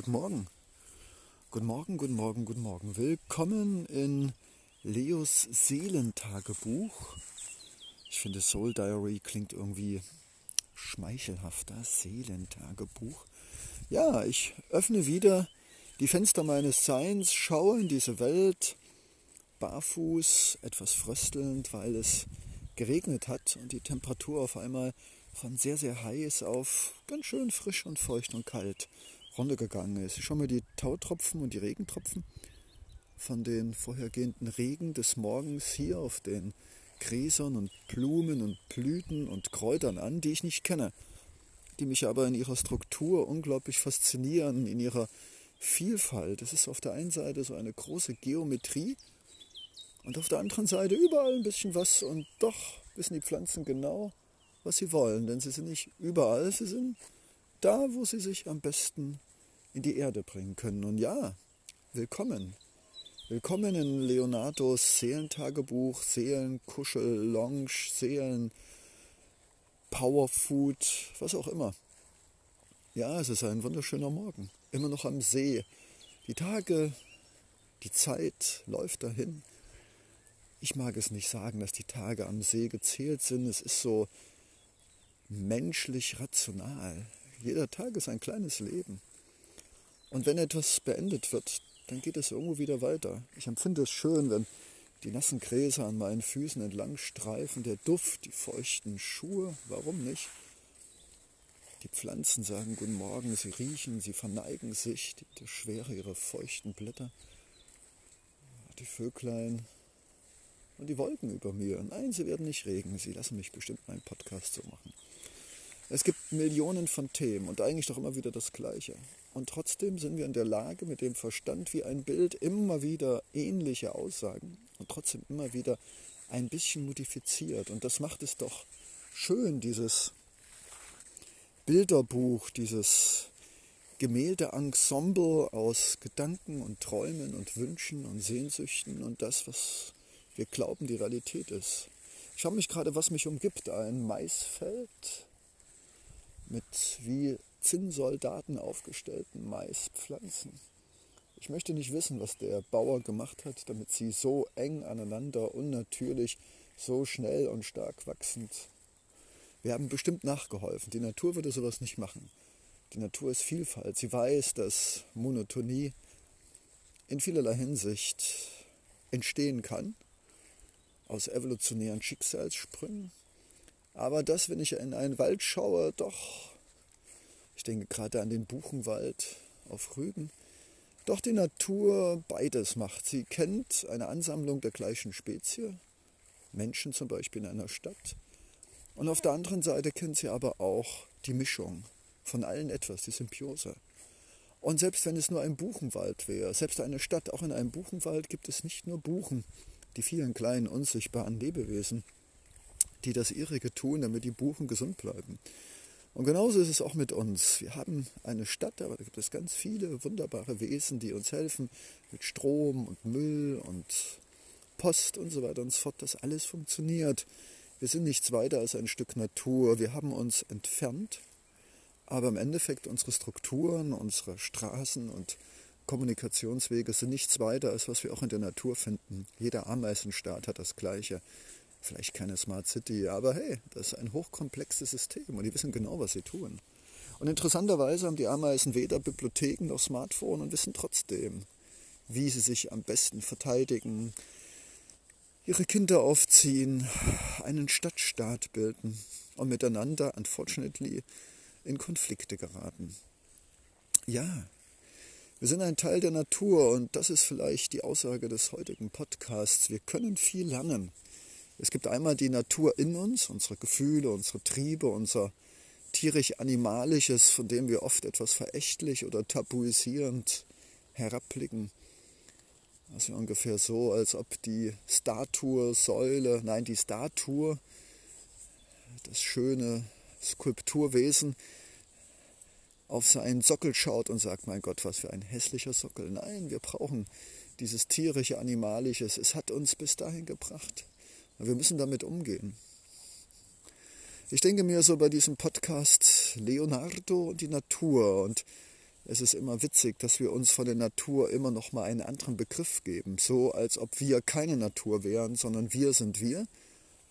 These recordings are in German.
Guten Morgen. Guten Morgen, guten Morgen, guten Morgen. Willkommen in Leos Seelentagebuch. Ich finde Soul Diary klingt irgendwie schmeichelhafter. Seelentagebuch. Ja, ich öffne wieder die Fenster meines Seins, schaue in diese Welt, barfuß, etwas fröstelnd, weil es geregnet hat und die Temperatur auf einmal von sehr, sehr heiß auf ganz schön frisch und feucht und kalt runtergegangen ist. Ich schaue mir die Tautropfen und die Regentropfen von den vorhergehenden Regen des Morgens hier auf den Gräsern und Blumen und Blüten und Kräutern an, die ich nicht kenne, die mich aber in ihrer Struktur unglaublich faszinieren, in ihrer Vielfalt. Es ist auf der einen Seite so eine große Geometrie und auf der anderen Seite überall ein bisschen was und doch wissen die Pflanzen genau, was sie wollen, denn sie sind nicht überall, sie sind da, wo sie sich am besten in die Erde bringen können. Und ja, willkommen. Willkommen in Leonardos Seelentagebuch, Seelenkuschel, Lounge, Seelen, Powerfood, was auch immer. Ja, es ist ein wunderschöner Morgen. Immer noch am See. Die Tage, die Zeit läuft dahin. Ich mag es nicht sagen, dass die Tage am See gezählt sind. Es ist so menschlich rational. Jeder Tag ist ein kleines Leben. Und wenn etwas beendet wird, dann geht es irgendwo wieder weiter. Ich empfinde es schön, wenn die nassen Gräser an meinen Füßen entlang streifen, der Duft, die feuchten Schuhe, warum nicht? Die Pflanzen sagen Guten Morgen, sie riechen, sie verneigen sich, die, die Schwere ihrer feuchten Blätter. Die Vöglein und die Wolken über mir. Nein, sie werden nicht regen, sie lassen mich bestimmt meinen Podcast so machen. Es gibt Millionen von Themen und eigentlich doch immer wieder das Gleiche. Und trotzdem sind wir in der Lage, mit dem Verstand wie ein Bild immer wieder ähnliche Aussagen und trotzdem immer wieder ein bisschen modifiziert. Und das macht es doch schön, dieses Bilderbuch, dieses Gemälde-Ensemble aus Gedanken und Träumen und Wünschen und Sehnsüchten und das, was wir glauben, die Realität ist. Ich schaue mich gerade, was mich umgibt. Ein Maisfeld, mit wie Zinnsoldaten aufgestellten Maispflanzen. Ich möchte nicht wissen, was der Bauer gemacht hat, damit sie so eng aneinander, unnatürlich, so schnell und stark wachsend. Wir haben bestimmt nachgeholfen. Die Natur würde sowas nicht machen. Die Natur ist Vielfalt. Sie weiß, dass Monotonie in vielerlei Hinsicht entstehen kann, aus evolutionären Schicksalssprüngen, aber das, wenn ich in einen Wald schaue, doch, ich denke gerade an den Buchenwald auf Rügen, doch die Natur beides macht. Sie. Kennt eine Ansammlung der gleichen Spezie, Menschen zum Beispiel in einer Stadt, und auf der anderen Seite kennt sie aber auch die Mischung von allen etwas, die Symbiose. Und selbst wenn es nur ein Buchenwald wäre, selbst eine Stadt, auch in einem Buchenwald gibt es nicht nur Buchen, die vielen kleinen unsichtbaren Lebewesen, die das ihrige tun, damit die Buchen gesund bleiben. Und genauso ist es auch mit uns. Wir haben eine Stadt, aber da gibt es ganz viele wunderbare Wesen, die uns helfen mit Strom und Müll und Post und so weiter und so fort, dass alles funktioniert. Wir sind nichts weiter als ein Stück Natur. Wir haben uns entfernt, aber im Endeffekt unsere Strukturen, unsere Straßen und Kommunikationswege sind nichts weiter als was wir auch in der Natur finden. Jeder Ameisenstaat hat das Gleiche. Vielleicht keine Smart City, aber hey, das ist ein hochkomplexes System und die wissen genau, was sie tun. Und interessanterweise haben die Ameisen weder Bibliotheken noch Smartphone und wissen trotzdem, wie sie sich am besten verteidigen, ihre Kinder aufziehen, einen Stadtstaat bilden und miteinander, unfortunately, in Konflikte geraten. Ja, wir sind ein Teil der Natur und das ist vielleicht die Aussage des heutigen Podcasts. Wir können viel lernen. Es gibt einmal die Natur in uns, unsere Gefühle, unsere Triebe, unser tierisch-animalisches, von dem wir oft etwas verächtlich oder tabuisierend herabblicken. Also ungefähr so, als ob die Statue, Säule, nein, die Statue, das schöne Skulpturwesen, auf seinen Sockel schaut und sagt, mein Gott, was für ein hässlicher Sockel. Nein, wir brauchen dieses tierische, animalisches. Es hat uns bis dahin gebracht. Wir müssen damit umgehen. Ich denke mir so bei diesem Podcast Leonardo und die Natur. Und es ist immer witzig, dass wir uns von der Natur immer noch mal einen anderen Begriff geben, so als ob wir keine Natur wären, sondern wir sind wir.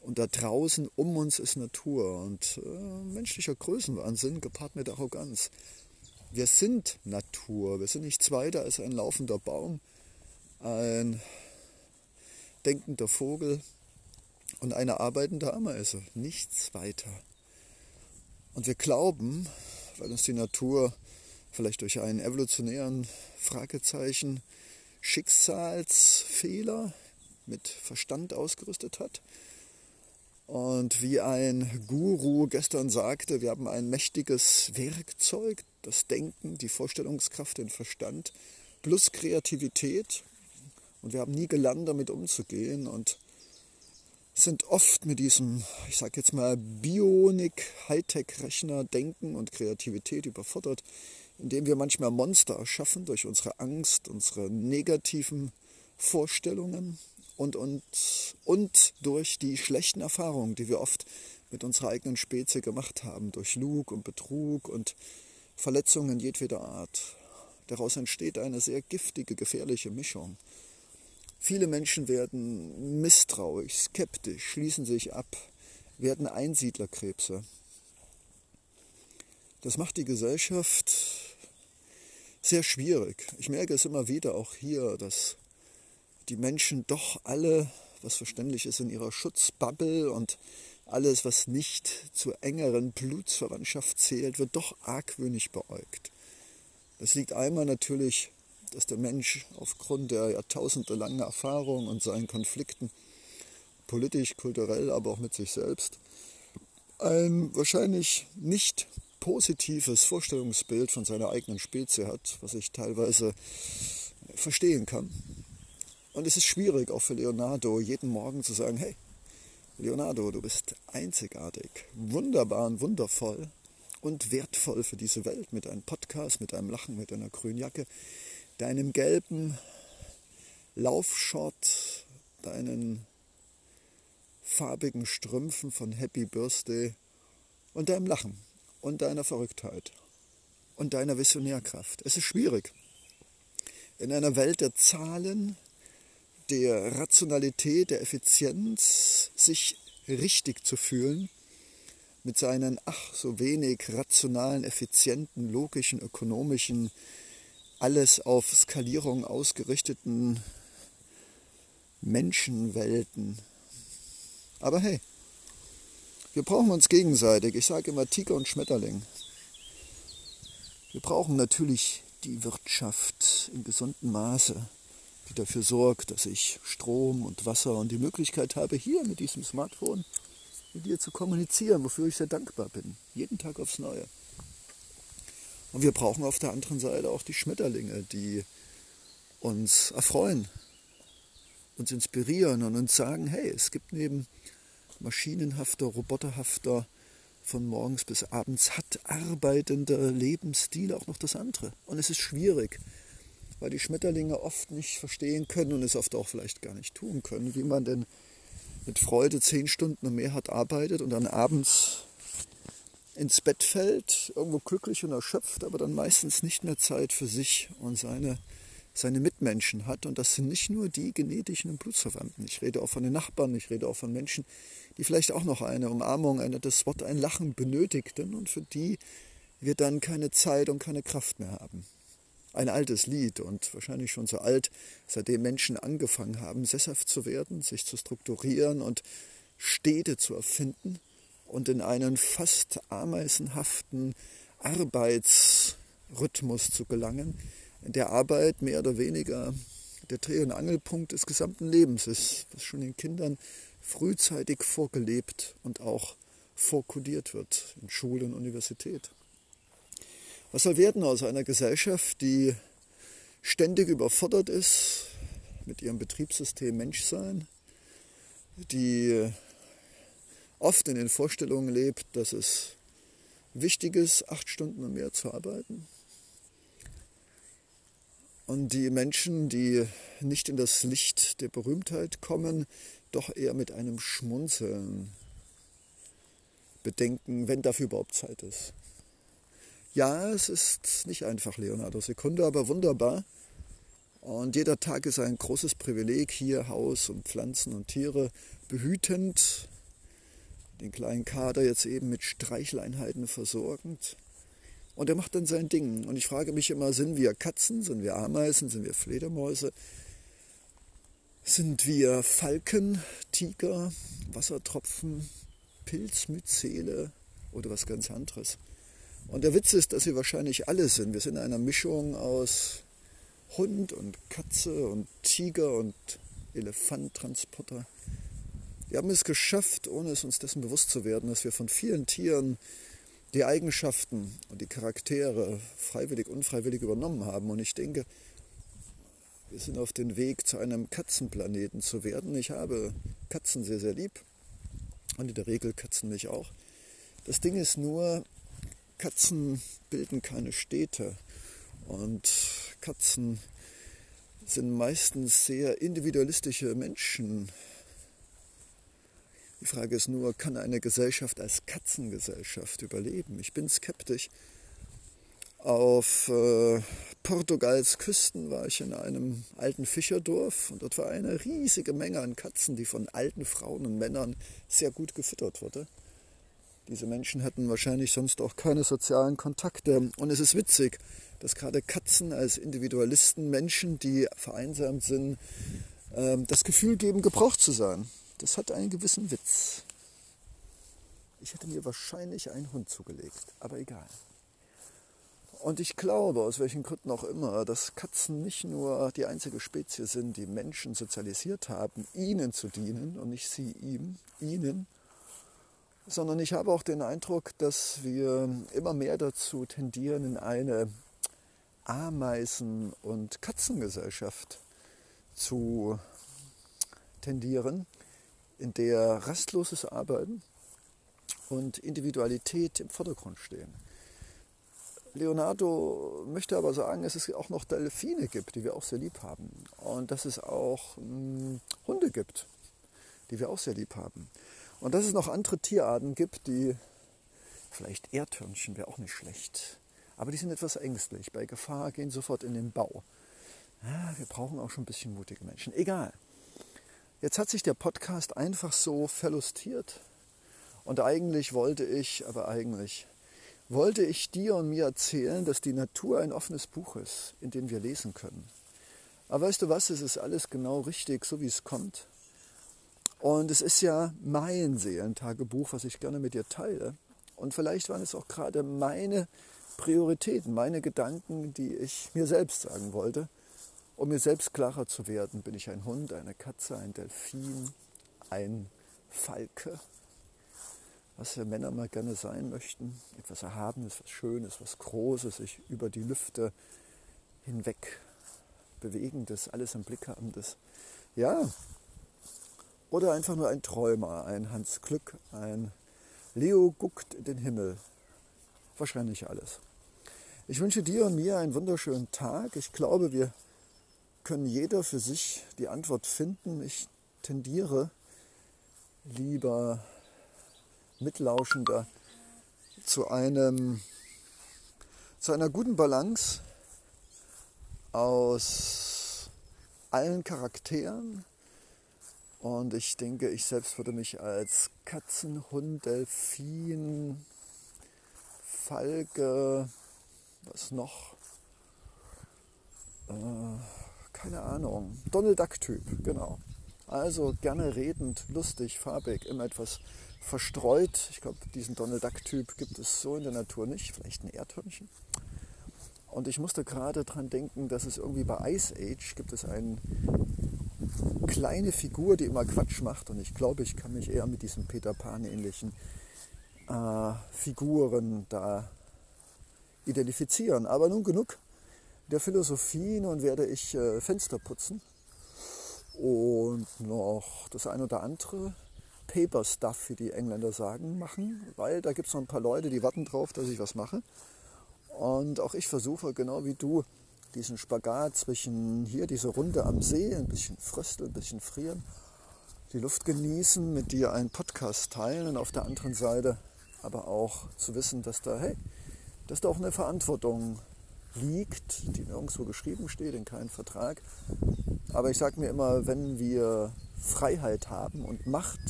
Und da draußen um uns ist Natur. Und äh, menschlicher Größenwahnsinn gepaart mit Arroganz. Wir sind Natur, wir sind nichts weiter als ein laufender Baum, ein denkender Vogel und eine arbeitende Ameise, nichts weiter. Und wir glauben, weil uns die Natur vielleicht durch einen evolutionären Fragezeichen Schicksalsfehler mit Verstand ausgerüstet hat. Und wie ein Guru gestern sagte, wir haben ein mächtiges Werkzeug, das Denken, die Vorstellungskraft, den Verstand plus Kreativität. Und wir haben nie gelernt, damit umzugehen und sind oft mit diesem, ich sage jetzt mal, Bionik, Hightech-Rechner, Denken und Kreativität überfordert, indem wir manchmal Monster erschaffen durch unsere Angst, unsere negativen Vorstellungen und, und, und durch die schlechten Erfahrungen, die wir oft mit unserer eigenen Spezie gemacht haben, durch Lug und Betrug und Verletzungen jedweder Art. Daraus entsteht eine sehr giftige, gefährliche Mischung. Viele Menschen werden misstrauisch, skeptisch, schließen sich ab, werden Einsiedlerkrebse. Das macht die Gesellschaft sehr schwierig. Ich merke es immer wieder auch hier, dass die Menschen doch alle, was verständlich ist, in ihrer Schutzbubble und alles, was nicht zur engeren Blutsverwandtschaft zählt, wird doch argwöhnig beäugt. Das liegt einmal natürlich, dass der Mensch aufgrund der jahrtausendelangen Erfahrung und seinen Konflikten, politisch, kulturell, aber auch mit sich selbst, ein wahrscheinlich nicht positives Vorstellungsbild von seiner eigenen Spezie hat, was ich teilweise verstehen kann. Und es ist schwierig, auch für Leonardo, jeden Morgen zu sagen, hey, Leonardo, du bist einzigartig, wunderbar und wundervoll und wertvoll für diese Welt mit einem Podcast, mit einem Lachen, mit einer grünen Jacke, deinem gelben Laufshort, deinen farbigen Strümpfen von Happy Birthday und deinem Lachen und deiner Verrücktheit und deiner Visionärkraft. Es ist schwierig. In einer Welt der Zahlen, der Rationalität, der Effizienz, sich richtig zu fühlen, mit seinen ach so wenig rationalen, effizienten, logischen, ökonomischen, alles auf Skalierung ausgerichteten Menschenwelten. Aber hey, wir brauchen uns gegenseitig. Ich sage immer Tiger und Schmetterling. Wir brauchen natürlich die Wirtschaft in gesundem Maße, die dafür sorgt, dass ich Strom und Wasser und die Möglichkeit habe, hier mit diesem Smartphone mit dir zu kommunizieren, wofür ich sehr dankbar bin. Jeden Tag aufs Neue. Und wir brauchen auf der anderen Seite auch die Schmetterlinge, die uns erfreuen, uns inspirieren und uns sagen, hey, es gibt neben maschinenhafter, roboterhafter, von morgens bis abends hat arbeitender Lebensstil auch noch das andere. Und es ist schwierig, weil die Schmetterlinge oft nicht verstehen können und es oft auch vielleicht gar nicht tun können, wie man denn mit Freude zehn Stunden und mehr hat arbeitet und dann abends ins Bett fällt, irgendwo glücklich und erschöpft, aber dann meistens nicht mehr Zeit für sich und seine seine Mitmenschen hat. Und das sind nicht nur die genetischen und Blutsverwandten. Ich rede auch von den Nachbarn, ich rede auch von Menschen, die vielleicht auch noch eine Umarmung, ein nettes Wort, ein Lachen benötigten und für die wir dann keine Zeit und keine Kraft mehr haben. Ein altes Lied und wahrscheinlich schon so alt, seitdem Menschen angefangen haben, sesshaft zu werden, sich zu strukturieren und Städte zu erfinden und in einen fast ameisenhaften Arbeitsrhythmus zu gelangen, der Arbeit mehr oder weniger der Dreh- und Angelpunkt des gesamten Lebens ist, was schon den Kindern frühzeitig vorgelebt und auch vorkodiert wird in Schule und Universität. Was soll werden aus einer Gesellschaft, die ständig überfordert ist mit ihrem Betriebssystem Menschsein, die oft in den Vorstellungen lebt, dass es wichtig ist, acht Stunden und mehr zu arbeiten, und die Menschen, die nicht in das Licht der Berühmtheit kommen, doch eher mit einem Schmunzeln bedenken, wenn dafür überhaupt Zeit ist. Ja, es ist nicht einfach, Leonardo Sekunde, aber wunderbar. Und jeder Tag ist ein großes Privileg, hier Haus und Pflanzen und Tiere behütend, den kleinen Kader jetzt eben mit Streichleinheiten versorgend. Und er macht dann sein Ding. Und ich frage mich immer, sind wir Katzen, sind wir Ameisen, sind wir Fledermäuse? Sind wir Falken, Tiger, Wassertropfen, Pilzmyzele oder was ganz anderes? Und der Witz ist, dass wir wahrscheinlich alle sind. Wir sind eine Mischung aus Hund und Katze und Tiger und Elefanttransporter. Wir haben es geschafft, ohne es uns dessen bewusst zu werden, dass wir von vielen Tieren die Eigenschaften und die Charaktere freiwillig, unfreiwillig übernommen haben. Und ich denke, wir sind auf dem Weg zu einem Katzenplaneten zu werden. Ich habe Katzen sehr, sehr lieb und in der Regel Katzen mich auch. Das Ding ist nur, Katzen bilden keine Städte und Katzen sind meistens sehr individualistische Menschen, die Frage ist nur, kann eine Gesellschaft als Katzengesellschaft überleben? Ich bin skeptisch. Auf äh, Portugals Küsten war ich in einem alten Fischerdorf und dort war eine riesige Menge an Katzen, die von alten Frauen und Männern sehr gut gefüttert wurde. Diese Menschen hatten wahrscheinlich sonst auch keine sozialen Kontakte. Und es ist witzig, dass gerade Katzen als Individualisten Menschen, die vereinsamt sind, äh, das Gefühl geben, gebraucht zu sein. Das hat einen gewissen Witz. Ich hätte mir wahrscheinlich einen Hund zugelegt, aber egal. Und ich glaube, aus welchen Gründen auch immer, dass Katzen nicht nur die einzige Spezies sind, die Menschen sozialisiert haben, ihnen zu dienen und nicht sie ihm, ihnen, sondern ich habe auch den Eindruck, dass wir immer mehr dazu tendieren, in eine Ameisen- und Katzengesellschaft zu tendieren, in der rastloses Arbeiten und Individualität im Vordergrund stehen. Leonardo möchte aber sagen, dass es auch noch Delfine gibt, die wir auch sehr lieb haben. Und dass es auch hm, Hunde gibt, die wir auch sehr lieb haben. Und dass es noch andere Tierarten gibt, die vielleicht Erdhörnchen wäre auch nicht schlecht. Aber die sind etwas ängstlich. Bei Gefahr gehen sofort in den Bau. Ja, wir brauchen auch schon ein bisschen mutige Menschen. Egal. Jetzt hat sich der Podcast einfach so verlustiert. Und eigentlich wollte ich, aber eigentlich wollte ich dir und mir erzählen, dass die Natur ein offenes Buch ist, in dem wir lesen können. Aber weißt du was, es ist alles genau richtig, so wie es kommt. Und es ist ja mein Seelentagebuch, was ich gerne mit dir teile. Und vielleicht waren es auch gerade meine Prioritäten, meine Gedanken, die ich mir selbst sagen wollte. Um mir selbst klarer zu werden, bin ich ein Hund, eine Katze, ein Delfin, ein Falke, was wir Männer mal gerne sein möchten. Etwas Erhabenes, was Schönes, was Großes, sich über die Lüfte hinweg bewegendes, alles im Blick habendes. Ja, oder einfach nur ein Träumer, ein Hans Glück, ein Leo guckt in den Himmel. Wahrscheinlich alles. Ich wünsche dir und mir einen wunderschönen Tag. Ich glaube, wir können jeder für sich die Antwort finden. Ich tendiere lieber mitlauschender zu einem zu einer guten Balance aus allen Charakteren und ich denke, ich selbst würde mich als Katzen, Hund, Delfin, Falke, was noch? Äh, keine Ahnung, Donald Duck-Typ, genau. Also gerne redend, lustig, farbig, immer etwas verstreut. Ich glaube, diesen Donald Duck-Typ gibt es so in der Natur nicht. Vielleicht ein Erdhörnchen. Und ich musste gerade daran denken, dass es irgendwie bei Ice Age gibt es eine kleine Figur, die immer Quatsch macht. Und ich glaube, ich kann mich eher mit diesen Peter Pan-ähnlichen äh, Figuren da identifizieren. Aber nun genug der Philosophie. Nun werde ich äh, Fenster putzen und noch das ein oder andere Paper Stuff, wie die Engländer sagen, machen, weil da gibt es noch ein paar Leute, die warten drauf, dass ich was mache. Und auch ich versuche, genau wie du, diesen Spagat zwischen hier, diese Runde am See, ein bisschen frösteln, ein bisschen frieren, die Luft genießen, mit dir einen Podcast teilen und auf der anderen Seite aber auch zu wissen, dass da, hey, dass da auch eine Verantwortung liegt, die nirgendwo geschrieben steht, in keinem Vertrag. Aber ich sage mir immer, wenn wir Freiheit haben und Macht,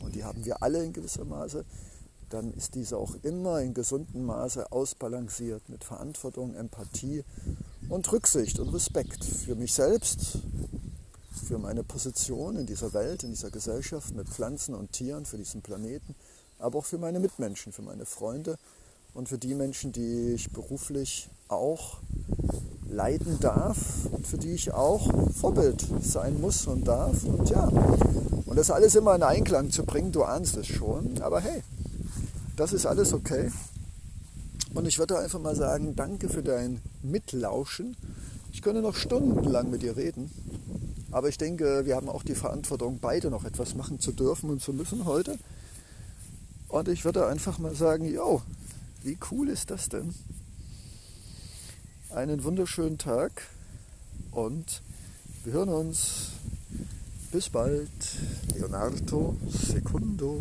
und die haben wir alle in gewisser Maße, dann ist diese auch immer in gesundem Maße ausbalanciert mit Verantwortung, Empathie und Rücksicht und Respekt für mich selbst, für meine Position in dieser Welt, in dieser Gesellschaft mit Pflanzen und Tieren, für diesen Planeten, aber auch für meine Mitmenschen, für meine Freunde und für die Menschen, die ich beruflich auch leiden darf und für die ich auch Vorbild sein muss und darf. Und ja, und das alles immer in Einklang zu bringen, du ahnst es schon, aber hey, das ist alles okay. Und ich würde einfach mal sagen, danke für dein Mitlauschen. Ich könnte noch stundenlang mit dir reden, aber ich denke, wir haben auch die Verantwortung, beide noch etwas machen zu dürfen und zu müssen heute. Und ich würde einfach mal sagen, yo, wie cool ist das denn? Einen wunderschönen Tag und wir hören uns. Bis bald. Leonardo Secundo.